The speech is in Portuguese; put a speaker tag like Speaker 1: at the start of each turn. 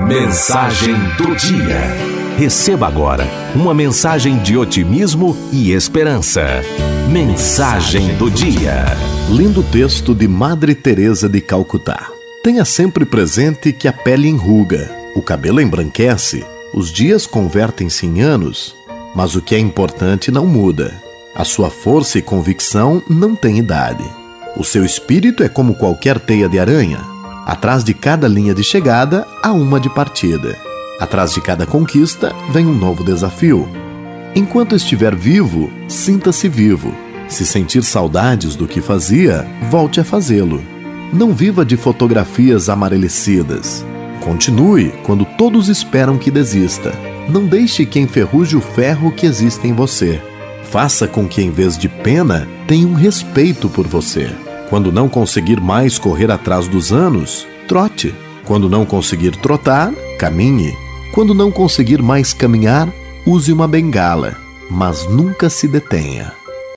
Speaker 1: Mensagem do dia. Receba agora uma mensagem de otimismo e esperança. Mensagem do dia.
Speaker 2: Lindo texto de Madre Teresa de Calcutá. Tenha sempre presente que a pele enruga, o cabelo embranquece, os dias convertem-se em anos, mas o que é importante não muda. A sua força e convicção não têm idade. O seu espírito é como qualquer teia de aranha Atrás de cada linha de chegada há uma de partida. Atrás de cada conquista vem um novo desafio. Enquanto estiver vivo, sinta-se vivo. Se sentir saudades do que fazia, volte a fazê-lo. Não viva de fotografias amarelecidas. Continue quando todos esperam que desista. Não deixe que enferruje o ferro que existe em você. Faça com que, em vez de pena, tenha um respeito por você. Quando não conseguir mais correr atrás dos anos, trote. Quando não conseguir trotar, caminhe. Quando não conseguir mais caminhar, use uma bengala, mas nunca se detenha.